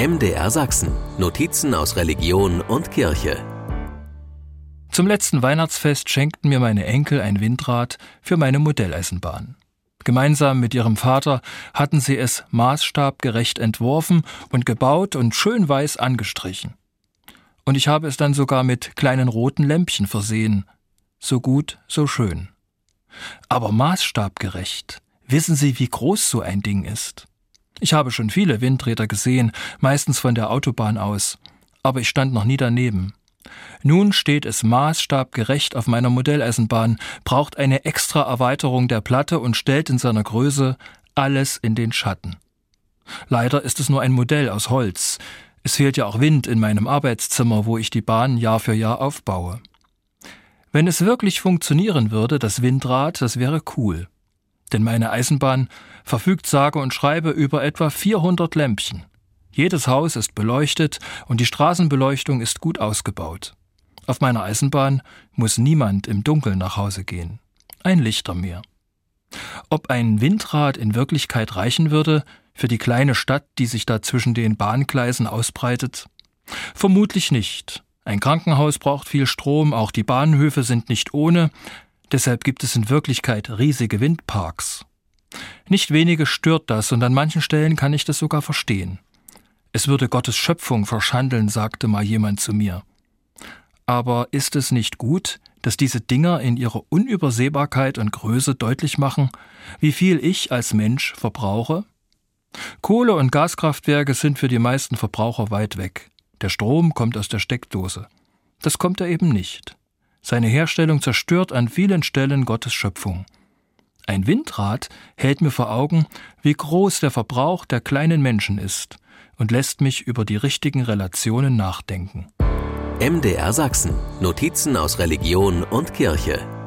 MDR Sachsen. Notizen aus Religion und Kirche. Zum letzten Weihnachtsfest schenkten mir meine Enkel ein Windrad für meine Modelleisenbahn. Gemeinsam mit ihrem Vater hatten sie es maßstabgerecht entworfen und gebaut und schön weiß angestrichen. Und ich habe es dann sogar mit kleinen roten Lämpchen versehen. So gut, so schön. Aber maßstabgerecht. Wissen Sie, wie groß so ein Ding ist? Ich habe schon viele Windräder gesehen, meistens von der Autobahn aus, aber ich stand noch nie daneben. Nun steht es maßstabgerecht auf meiner Modelleisenbahn, braucht eine extra Erweiterung der Platte und stellt in seiner Größe alles in den Schatten. Leider ist es nur ein Modell aus Holz. Es fehlt ja auch Wind in meinem Arbeitszimmer, wo ich die Bahn Jahr für Jahr aufbaue. Wenn es wirklich funktionieren würde, das Windrad, das wäre cool. Denn meine Eisenbahn verfügt sage und schreibe über etwa 400 Lämpchen. Jedes Haus ist beleuchtet und die Straßenbeleuchtung ist gut ausgebaut. Auf meiner Eisenbahn muss niemand im Dunkeln nach Hause gehen. Ein Lichtermeer. Ob ein Windrad in Wirklichkeit reichen würde für die kleine Stadt, die sich da zwischen den Bahngleisen ausbreitet? Vermutlich nicht. Ein Krankenhaus braucht viel Strom, auch die Bahnhöfe sind nicht ohne, deshalb gibt es in Wirklichkeit riesige Windparks. Nicht wenige stört das, und an manchen Stellen kann ich das sogar verstehen. Es würde Gottes Schöpfung verschandeln, sagte mal jemand zu mir. Aber ist es nicht gut, dass diese Dinger in ihrer Unübersehbarkeit und Größe deutlich machen, wie viel ich als Mensch verbrauche? Kohle- und Gaskraftwerke sind für die meisten Verbraucher weit weg. Der Strom kommt aus der Steckdose. Das kommt er eben nicht. Seine Herstellung zerstört an vielen Stellen Gottes Schöpfung. Ein Windrad hält mir vor Augen, wie groß der Verbrauch der kleinen Menschen ist und lässt mich über die richtigen Relationen nachdenken. MDR Sachsen. Notizen aus Religion und Kirche.